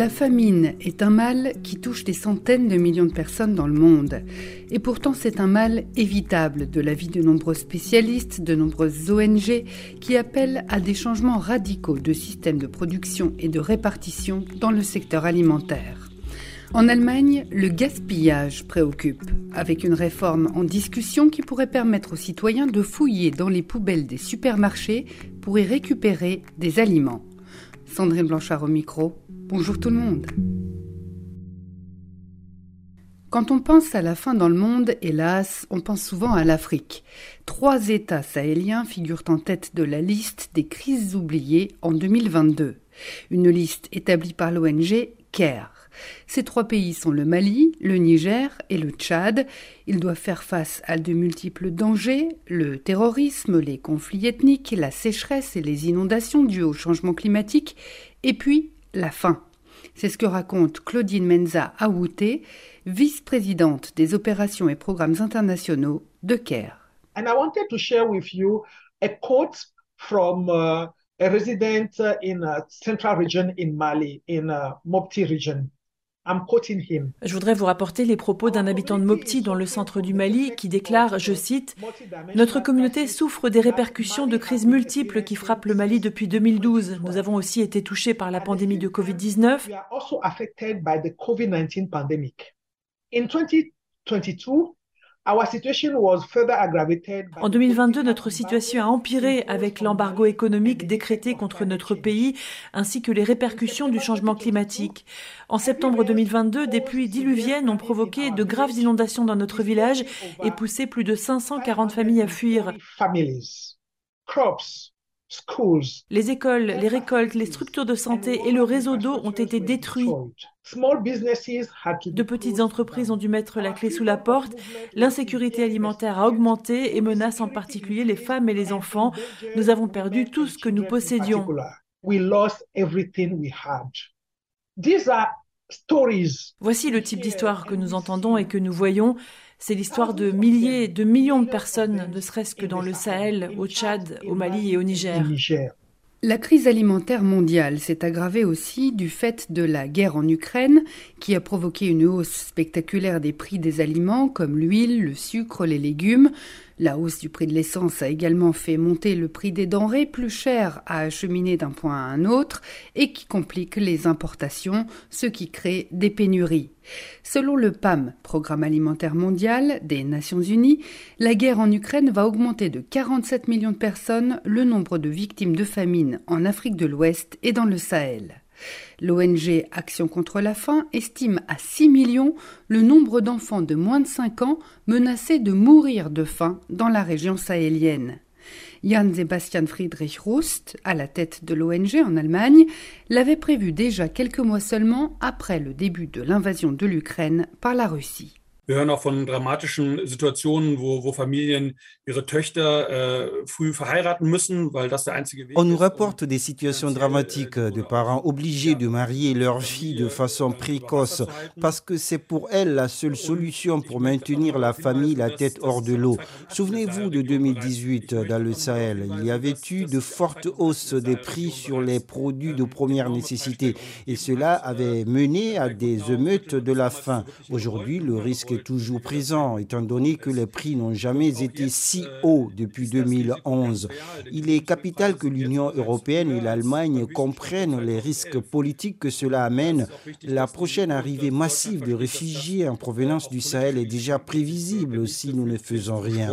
La famine est un mal qui touche des centaines de millions de personnes dans le monde. Et pourtant, c'est un mal évitable de l'avis de nombreux spécialistes, de nombreuses ONG qui appellent à des changements radicaux de système de production et de répartition dans le secteur alimentaire. En Allemagne, le gaspillage préoccupe, avec une réforme en discussion qui pourrait permettre aux citoyens de fouiller dans les poubelles des supermarchés pour y récupérer des aliments. Sandrine Blanchard au micro. Bonjour tout le monde. Quand on pense à la faim dans le monde, hélas, on pense souvent à l'Afrique. Trois États sahéliens figurent en tête de la liste des crises oubliées en 2022. Une liste établie par l'ONG CARE. Ces trois pays sont le Mali, le Niger et le Tchad. Ils doivent faire face à de multiples dangers, le terrorisme, les conflits ethniques, la sécheresse et les inondations dues au changement climatique, et puis la faim. C'est ce que raconte Claudine Menza Aouté, vice-présidente des opérations et programmes internationaux de CARE. And I wanted to share with you a quote from uh, a resident in a central region in Mali, in a Mopti region. Je voudrais vous rapporter les propos d'un habitant de Mopti dans le centre du Mali qui déclare, je cite, Notre communauté souffre des répercussions de crises multiples qui frappent le Mali depuis 2012. Nous avons aussi été touchés par la pandémie de Covid-19. In 2022, en 2022, notre situation a empiré avec l'embargo économique décrété contre notre pays ainsi que les répercussions du changement climatique. En septembre 2022, des pluies diluviennes ont provoqué de graves inondations dans notre village et poussé plus de 540 familles à fuir. Les écoles, les récoltes, les structures de santé et le réseau d'eau ont été détruits. De petites entreprises ont dû mettre la clé sous la porte. L'insécurité alimentaire a augmenté et menace en particulier les femmes et les enfants. Nous avons perdu tout ce que nous possédions. Voici le type d'histoire que nous entendons et que nous voyons. C'est l'histoire de milliers, de millions de personnes, ne serait-ce que dans le Sahel, au Tchad, au Mali et au Niger. La crise alimentaire mondiale s'est aggravée aussi du fait de la guerre en Ukraine, qui a provoqué une hausse spectaculaire des prix des aliments comme l'huile, le sucre, les légumes. La hausse du prix de l'essence a également fait monter le prix des denrées plus chères à acheminer d'un point à un autre et qui complique les importations, ce qui crée des pénuries. Selon le PAM, Programme alimentaire mondial des Nations Unies, la guerre en Ukraine va augmenter de 47 millions de personnes le nombre de victimes de famine en Afrique de l'Ouest et dans le Sahel. L'ONG Action contre la faim estime à 6 millions le nombre d'enfants de moins de 5 ans menacés de mourir de faim dans la région sahélienne. Jan Sebastian Friedrich Rust, à la tête de l'ONG en Allemagne, l'avait prévu déjà quelques mois seulement après le début de l'invasion de l'Ukraine par la Russie. Wir hören auch von dramatischen Situationen, wo, wo Familien ihre Töchter äh, früh verheiraten müssen, weil das der einzige Weg On nous rapporte des situations dramatiques de parents obligés de marier leurs filles de façon précoce parce que c'est pour elles la seule solution pour maintenir la famille la tête hors de l'eau. Souvenez-vous de 2018 dans le Sahel, il y avait eu de fortes hausses des prix sur les produits de première nécessité. et cela avait mené à des émeutes de la faim. Aujourd'hui, le risque toujours présent, étant donné que les prix n'ont jamais été si hauts depuis 2011. Il est capital que l'Union européenne et l'Allemagne comprennent les risques politiques que cela amène. La prochaine arrivée massive de réfugiés en provenance du Sahel est déjà prévisible si nous ne faisons rien.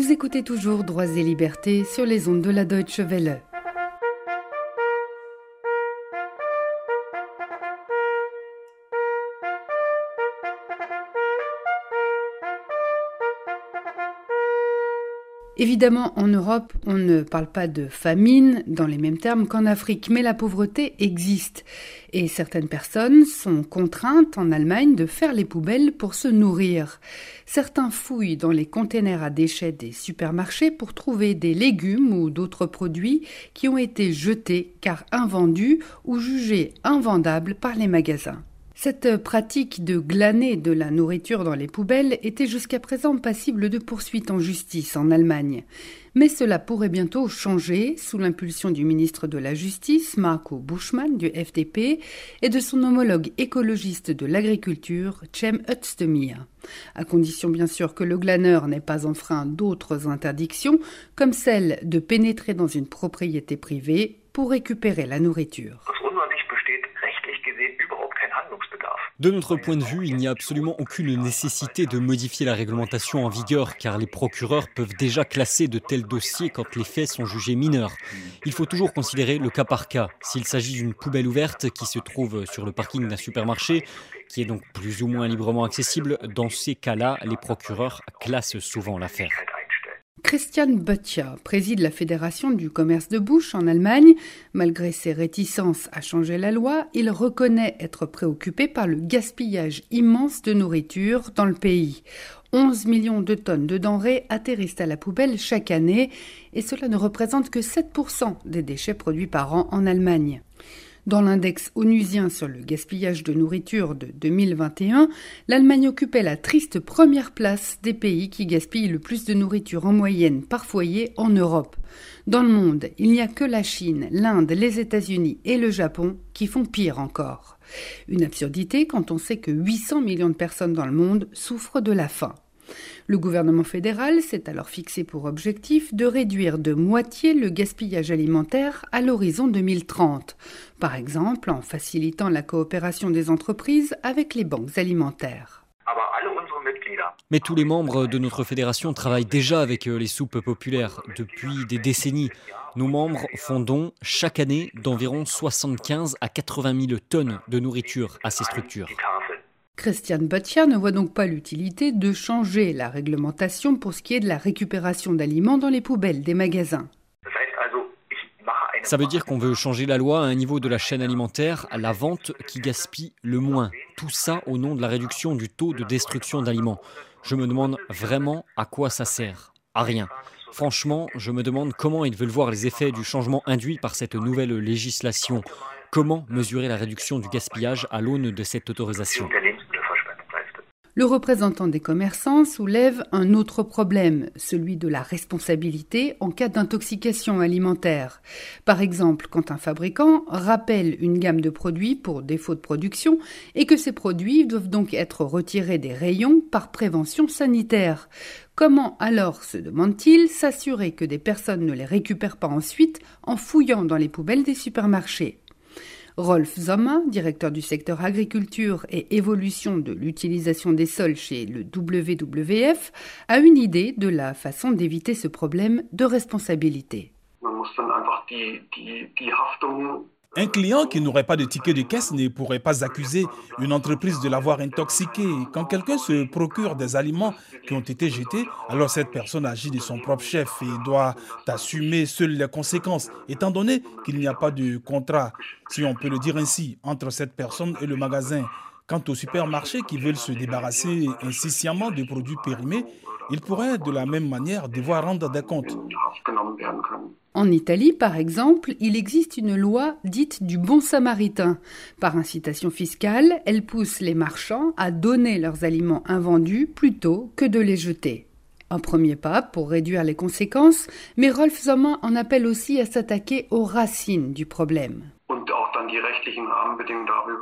Vous écoutez toujours Droits et Libertés sur les ondes de la Deutsche Welle. Évidemment, en Europe, on ne parle pas de famine dans les mêmes termes qu'en Afrique, mais la pauvreté existe. Et certaines personnes sont contraintes en Allemagne de faire les poubelles pour se nourrir. Certains fouillent dans les containers à déchets des supermarchés pour trouver des légumes ou d'autres produits qui ont été jetés car invendus ou jugés invendables par les magasins. Cette pratique de glaner de la nourriture dans les poubelles était jusqu'à présent passible de poursuites en justice en Allemagne. Mais cela pourrait bientôt changer sous l'impulsion du ministre de la Justice, Marco Buschmann, du FDP, et de son homologue écologiste de l'agriculture, Cem Özdemir. À condition bien sûr que le glaneur n'ait pas enfreint d'autres interdictions, comme celle de pénétrer dans une propriété privée pour récupérer la nourriture. De notre point de vue, il n'y a absolument aucune nécessité de modifier la réglementation en vigueur car les procureurs peuvent déjà classer de tels dossiers quand les faits sont jugés mineurs. Il faut toujours considérer le cas par cas. S'il s'agit d'une poubelle ouverte qui se trouve sur le parking d'un supermarché, qui est donc plus ou moins librement accessible, dans ces cas-là, les procureurs classent souvent l'affaire. Christian Böttcher préside la Fédération du commerce de bouche en Allemagne. Malgré ses réticences à changer la loi, il reconnaît être préoccupé par le gaspillage immense de nourriture dans le pays. 11 millions de tonnes de denrées atterrissent à la poubelle chaque année et cela ne représente que 7% des déchets produits par an en Allemagne. Dans l'index onusien sur le gaspillage de nourriture de 2021, l'Allemagne occupait la triste première place des pays qui gaspillent le plus de nourriture en moyenne par foyer en Europe. Dans le monde, il n'y a que la Chine, l'Inde, les États-Unis et le Japon qui font pire encore. Une absurdité quand on sait que 800 millions de personnes dans le monde souffrent de la faim. Le gouvernement fédéral s'est alors fixé pour objectif de réduire de moitié le gaspillage alimentaire à l'horizon 2030, par exemple en facilitant la coopération des entreprises avec les banques alimentaires. Mais tous les membres de notre fédération travaillent déjà avec euh, les soupes populaires depuis des décennies. Nos membres font don chaque année d'environ 75 à 80 000 tonnes de nourriture à ces structures. Christian Böttcher ne voit donc pas l'utilité de changer la réglementation pour ce qui est de la récupération d'aliments dans les poubelles des magasins. Ça veut dire qu'on veut changer la loi à un niveau de la chaîne alimentaire, à la vente qui gaspille le moins. Tout ça au nom de la réduction du taux de destruction d'aliments. Je me demande vraiment à quoi ça sert. À rien. Franchement, je me demande comment ils veulent voir les effets du changement induit par cette nouvelle législation. Comment mesurer la réduction du gaspillage à l'aune de cette autorisation? Le représentant des commerçants soulève un autre problème, celui de la responsabilité en cas d'intoxication alimentaire. Par exemple, quand un fabricant rappelle une gamme de produits pour défaut de production et que ces produits doivent donc être retirés des rayons par prévention sanitaire. Comment alors, se demande-t-il, s'assurer que des personnes ne les récupèrent pas ensuite en fouillant dans les poubelles des supermarchés? Rolf Sommer, directeur du secteur agriculture et évolution de l'utilisation des sols chez le WWF, a une idée de la façon d'éviter ce problème de responsabilité. Un client qui n'aurait pas de ticket de caisse ne pourrait pas accuser une entreprise de l'avoir intoxiqué. Quand quelqu'un se procure des aliments qui ont été jetés, alors cette personne agit de son propre chef et doit assumer seules les conséquences, étant donné qu'il n'y a pas de contrat, si on peut le dire ainsi, entre cette personne et le magasin. Quant aux supermarchés qui veulent se débarrasser insciemment des produits périmés, ils pourraient de la même manière devoir rendre des comptes. En Italie, par exemple, il existe une loi dite du bon samaritain. Par incitation fiscale, elle pousse les marchands à donner leurs aliments invendus plutôt que de les jeter. Un premier pas pour réduire les conséquences, mais Rolf Sommer en appelle aussi à s'attaquer aux racines du problème.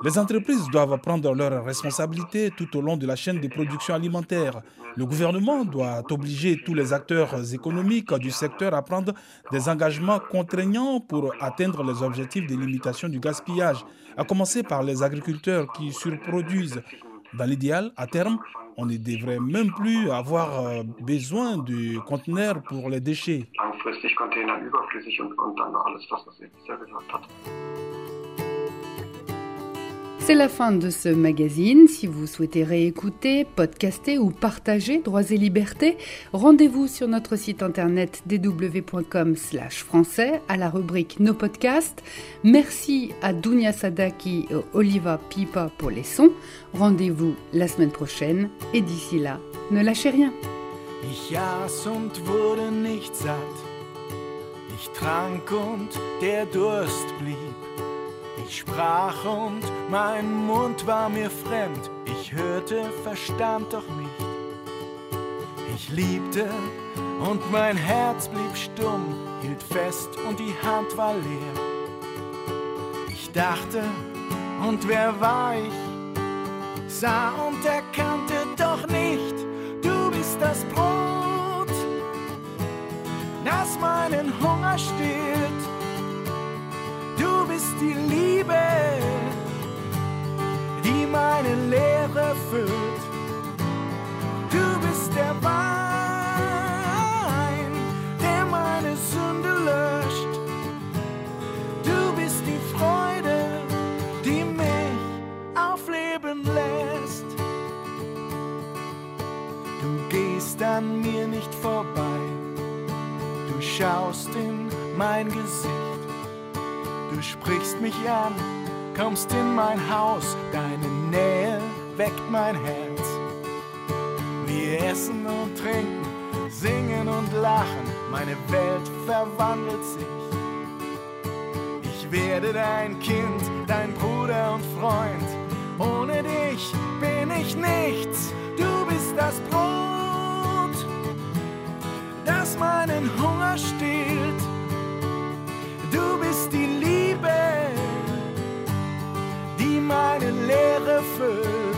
Les entreprises doivent prendre leurs responsabilités tout au long de la chaîne de production alimentaire. Le gouvernement doit obliger tous les acteurs économiques du secteur à prendre des engagements contraignants pour atteindre les objectifs de limitation du gaspillage, à commencer par les agriculteurs qui surproduisent. Dans l'idéal, à terme, on ne devrait même plus avoir euh, besoin de conteneurs pour les déchets. C'est la fin de ce magazine. Si vous souhaitez réécouter, podcaster ou partager Droits et Libertés, rendez-vous sur notre site internet dw.com/français à la rubrique Nos podcasts. Merci à Dunia Sadaki et Oliva Pipa pour les sons. Rendez-vous la semaine prochaine et d'ici là, ne lâchez rien. Ich sprach und mein Mund war mir fremd. Ich hörte, verstand doch nicht. Ich liebte und mein Herz blieb stumm, hielt fest und die Hand war leer. Ich dachte, und wer war ich? Sah und erkannte doch nicht, du bist das Brot, das meinen Hunger stillt. Du bist die Liebe, Leere füllt. Du bist der Wein, der meine Sünde löscht. Du bist die Freude, die mich aufleben lässt. Du gehst an mir nicht vorbei, du schaust in mein Gesicht. Du sprichst mich an, kommst in mein Haus, deine Nähe weckt mein Herz. Wir essen und trinken, singen und lachen, meine Welt verwandelt sich. Ich werde dein Kind, dein Bruder und Freund. Ohne dich bin ich nichts, du bist das Brot, das meinen Hunger stillt. Du bist die Liebe, die meine Leere füllt.